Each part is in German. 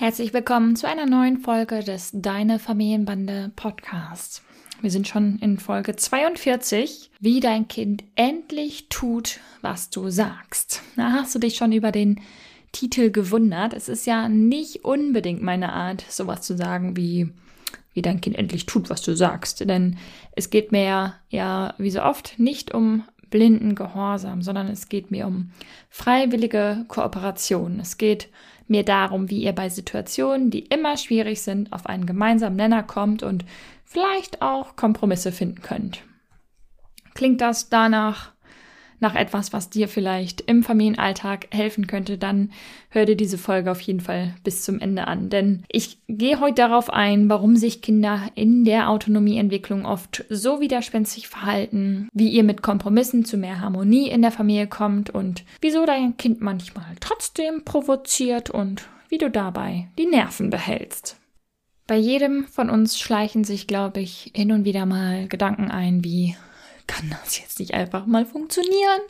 Herzlich willkommen zu einer neuen Folge des Deine Familienbande Podcasts. Wir sind schon in Folge 42, wie dein Kind endlich tut, was du sagst. Da hast du dich schon über den Titel gewundert. Es ist ja nicht unbedingt meine Art, sowas zu sagen wie, wie dein Kind endlich tut, was du sagst. Denn es geht mir ja wie so oft nicht um blinden Gehorsam, sondern es geht mir um freiwillige Kooperation. Es geht mir darum, wie ihr bei Situationen, die immer schwierig sind, auf einen gemeinsamen Nenner kommt und vielleicht auch Kompromisse finden könnt. Klingt das danach nach etwas, was dir vielleicht im Familienalltag helfen könnte, dann hör dir diese Folge auf jeden Fall bis zum Ende an. Denn ich gehe heute darauf ein, warum sich Kinder in der Autonomieentwicklung oft so widerspenstig verhalten, wie ihr mit Kompromissen zu mehr Harmonie in der Familie kommt und wieso dein Kind manchmal trotzdem provoziert und wie du dabei die Nerven behältst. Bei jedem von uns schleichen sich, glaube ich, hin und wieder mal Gedanken ein wie, kann das jetzt nicht einfach mal funktionieren?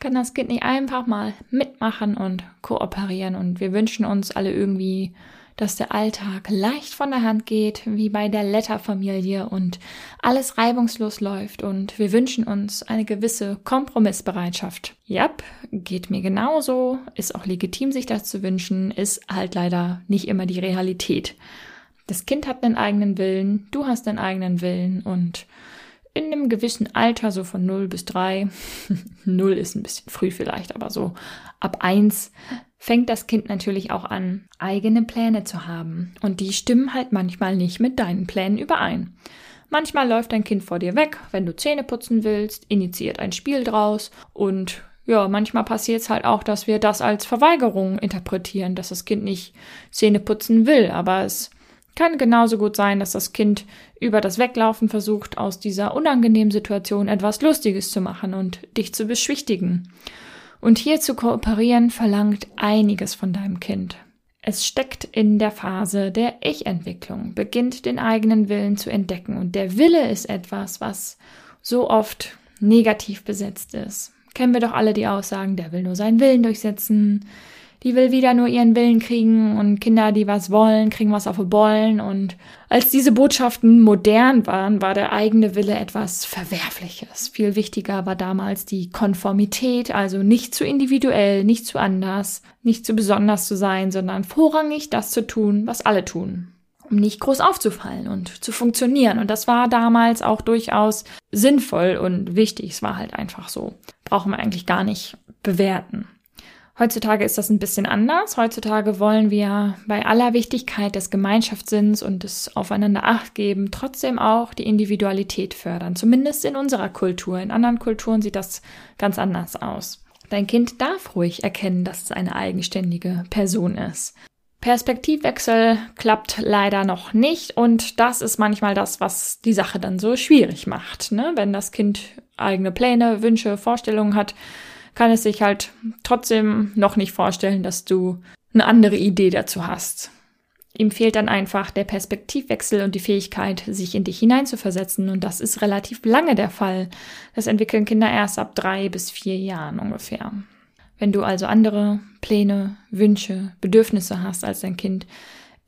Kann das Kind nicht einfach mal mitmachen und kooperieren? Und wir wünschen uns alle irgendwie, dass der Alltag leicht von der Hand geht, wie bei der Letter-Familie und alles reibungslos läuft und wir wünschen uns eine gewisse Kompromissbereitschaft. Jap, geht mir genauso, ist auch legitim, sich das zu wünschen, ist halt leider nicht immer die Realität. Das Kind hat einen eigenen Willen, du hast einen eigenen Willen und in einem gewissen Alter, so von 0 bis 3, 0 ist ein bisschen früh vielleicht, aber so ab 1 fängt das Kind natürlich auch an, eigene Pläne zu haben. Und die stimmen halt manchmal nicht mit deinen Plänen überein. Manchmal läuft dein Kind vor dir weg, wenn du Zähne putzen willst, initiiert ein Spiel draus und ja, manchmal passiert es halt auch, dass wir das als Verweigerung interpretieren, dass das Kind nicht Zähne putzen will, aber es kann genauso gut sein, dass das Kind über das Weglaufen versucht, aus dieser unangenehmen Situation etwas Lustiges zu machen und dich zu beschwichtigen. Und hier zu kooperieren verlangt einiges von deinem Kind. Es steckt in der Phase der Ich-Entwicklung, beginnt den eigenen Willen zu entdecken. Und der Wille ist etwas, was so oft negativ besetzt ist. Kennen wir doch alle die Aussagen, der will nur seinen Willen durchsetzen, die will wieder nur ihren Willen kriegen und Kinder, die was wollen, kriegen was auf die Bollen. Und als diese Botschaften modern waren, war der eigene Wille etwas Verwerfliches. Viel wichtiger war damals die Konformität, also nicht zu individuell, nicht zu anders, nicht zu besonders zu sein, sondern vorrangig das zu tun, was alle tun um nicht groß aufzufallen und zu funktionieren. Und das war damals auch durchaus sinnvoll und wichtig. Es war halt einfach so. Brauchen wir eigentlich gar nicht bewerten. Heutzutage ist das ein bisschen anders. Heutzutage wollen wir bei aller Wichtigkeit des Gemeinschaftssinns und des Aufeinander Acht geben trotzdem auch die Individualität fördern. Zumindest in unserer Kultur. In anderen Kulturen sieht das ganz anders aus. Dein Kind darf ruhig erkennen, dass es eine eigenständige Person ist. Perspektivwechsel klappt leider noch nicht und das ist manchmal das, was die Sache dann so schwierig macht. Ne? Wenn das Kind eigene Pläne, Wünsche, Vorstellungen hat, kann es sich halt trotzdem noch nicht vorstellen, dass du eine andere Idee dazu hast. Ihm fehlt dann einfach der Perspektivwechsel und die Fähigkeit, sich in dich hineinzuversetzen. Und das ist relativ lange der Fall. Das entwickeln Kinder erst ab drei bis vier Jahren ungefähr. Wenn du also andere Pläne, Wünsche, Bedürfnisse hast als dein Kind,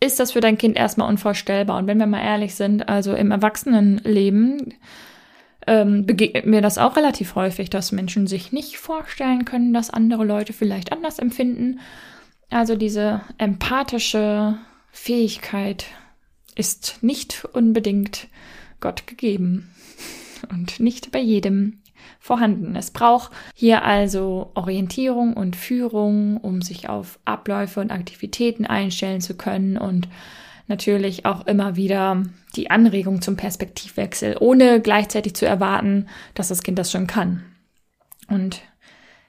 ist das für dein Kind erstmal unvorstellbar. Und wenn wir mal ehrlich sind, also im Erwachsenenleben ähm, begegnet mir das auch relativ häufig, dass Menschen sich nicht vorstellen können, dass andere Leute vielleicht anders empfinden. Also diese empathische Fähigkeit ist nicht unbedingt Gott gegeben und nicht bei jedem vorhanden. Es braucht hier also Orientierung und Führung, um sich auf Abläufe und Aktivitäten einstellen zu können und natürlich auch immer wieder die Anregung zum Perspektivwechsel, ohne gleichzeitig zu erwarten, dass das Kind das schon kann. Und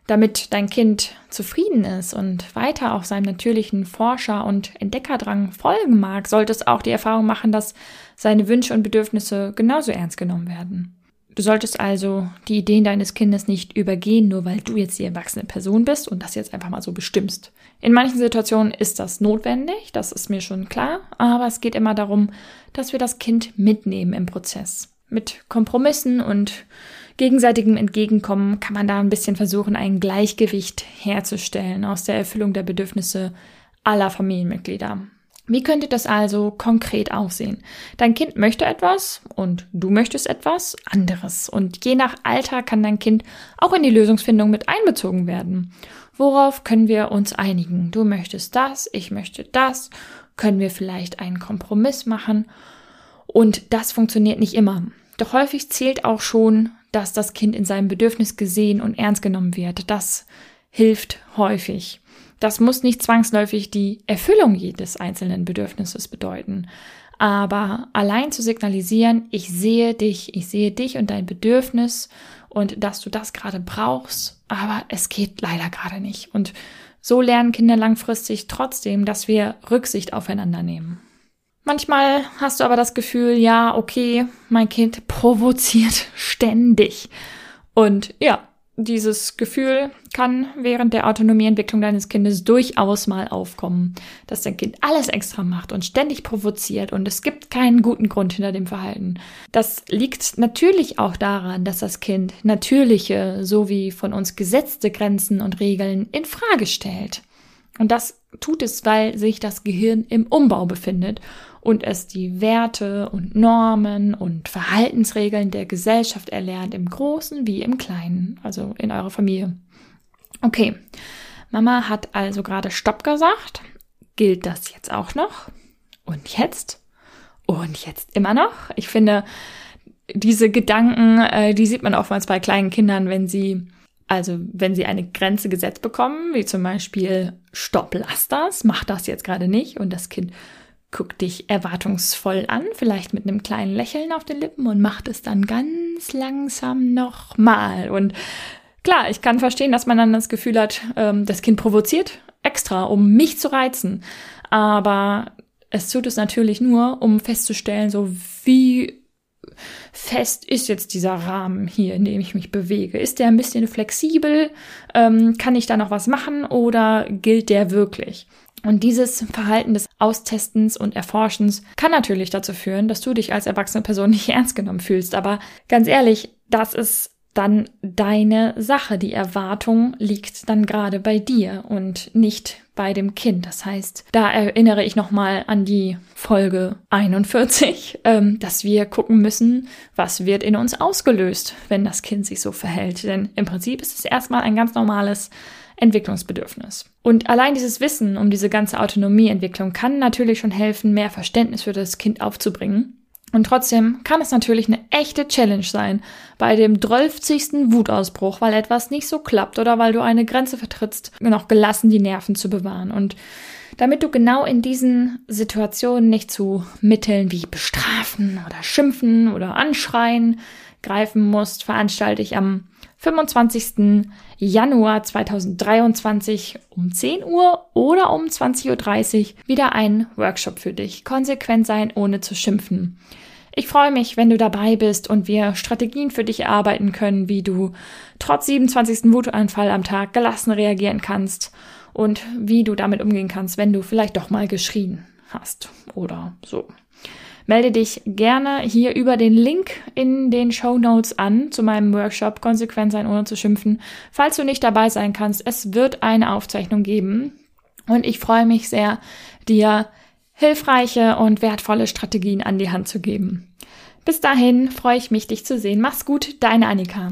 Damit dein Kind zufrieden ist und weiter auf seinem natürlichen Forscher- und Entdeckerdrang folgen mag, sollte es auch die Erfahrung machen, dass seine Wünsche und Bedürfnisse genauso ernst genommen werden. Du solltest also die Ideen deines Kindes nicht übergehen, nur weil du jetzt die erwachsene Person bist und das jetzt einfach mal so bestimmst. In manchen Situationen ist das notwendig, das ist mir schon klar, aber es geht immer darum, dass wir das Kind mitnehmen im Prozess. Mit Kompromissen und gegenseitigem Entgegenkommen kann man da ein bisschen versuchen, ein Gleichgewicht herzustellen aus der Erfüllung der Bedürfnisse aller Familienmitglieder. Wie könnte das also konkret aussehen? Dein Kind möchte etwas und du möchtest etwas anderes. Und je nach Alter kann dein Kind auch in die Lösungsfindung mit einbezogen werden. Worauf können wir uns einigen? Du möchtest das, ich möchte das. Können wir vielleicht einen Kompromiss machen? Und das funktioniert nicht immer. Doch häufig zählt auch schon, dass das Kind in seinem Bedürfnis gesehen und ernst genommen wird. Das hilft häufig. Das muss nicht zwangsläufig die Erfüllung jedes einzelnen Bedürfnisses bedeuten. Aber allein zu signalisieren, ich sehe dich, ich sehe dich und dein Bedürfnis und dass du das gerade brauchst, aber es geht leider gerade nicht. Und so lernen Kinder langfristig trotzdem, dass wir Rücksicht aufeinander nehmen. Manchmal hast du aber das Gefühl, ja, okay, mein Kind provoziert ständig. Und ja, dieses Gefühl kann während der Autonomieentwicklung deines Kindes durchaus mal aufkommen, dass dein Kind alles extra macht und ständig provoziert und es gibt keinen guten Grund hinter dem Verhalten. Das liegt natürlich auch daran, dass das Kind natürliche sowie von uns gesetzte Grenzen und Regeln in Frage stellt. Und das tut es, weil sich das Gehirn im Umbau befindet und es die Werte und Normen und Verhaltensregeln der Gesellschaft erlernt, im Großen wie im Kleinen, also in eurer Familie. Okay, Mama hat also gerade Stopp gesagt. Gilt das jetzt auch noch? Und jetzt? Und jetzt immer noch? Ich finde, diese Gedanken, äh, die sieht man oftmals bei kleinen Kindern, wenn sie also wenn sie eine Grenze gesetzt bekommen, wie zum Beispiel Stopp, lass das, mach das jetzt gerade nicht und das Kind guckt dich erwartungsvoll an, vielleicht mit einem kleinen Lächeln auf den Lippen und macht es dann ganz langsam nochmal. Und klar, ich kann verstehen, dass man dann das Gefühl hat, ähm, das Kind provoziert extra, um mich zu reizen. Aber es tut es natürlich nur, um festzustellen, so wie fest ist jetzt dieser Rahmen hier, in dem ich mich bewege? Ist der ein bisschen flexibel? Ähm, kann ich da noch was machen oder gilt der wirklich? Und dieses Verhalten des Austestens und Erforschens kann natürlich dazu führen, dass du dich als erwachsene Person nicht ernst genommen fühlst. Aber ganz ehrlich, das ist dann deine Sache. Die Erwartung liegt dann gerade bei dir und nicht bei dem Kind. Das heißt, da erinnere ich nochmal an die Folge 41, ähm, dass wir gucken müssen, was wird in uns ausgelöst, wenn das Kind sich so verhält. Denn im Prinzip ist es erstmal ein ganz normales Entwicklungsbedürfnis. Und allein dieses Wissen um diese ganze Autonomieentwicklung kann natürlich schon helfen, mehr Verständnis für das Kind aufzubringen. Und trotzdem kann es natürlich eine echte Challenge sein, bei dem drölfzigsten Wutausbruch, weil etwas nicht so klappt oder weil du eine Grenze vertrittst, noch gelassen die Nerven zu bewahren. Und damit du genau in diesen Situationen nicht zu Mitteln wie bestrafen oder schimpfen oder anschreien greifen musst, veranstalte ich am 25. Januar 2023 um 10 Uhr oder um 20.30 Uhr wieder ein Workshop für dich. Konsequent sein, ohne zu schimpfen. Ich freue mich, wenn du dabei bist und wir Strategien für dich erarbeiten können, wie du trotz 27. Wutanfall am Tag gelassen reagieren kannst und wie du damit umgehen kannst, wenn du vielleicht doch mal geschrien hast oder so. Melde dich gerne hier über den Link in den Show Notes an zu meinem Workshop Konsequent sein ohne zu schimpfen. Falls du nicht dabei sein kannst, es wird eine Aufzeichnung geben und ich freue mich sehr, dir hilfreiche und wertvolle Strategien an die Hand zu geben. Bis dahin freue ich mich, dich zu sehen. Mach's gut, deine Annika.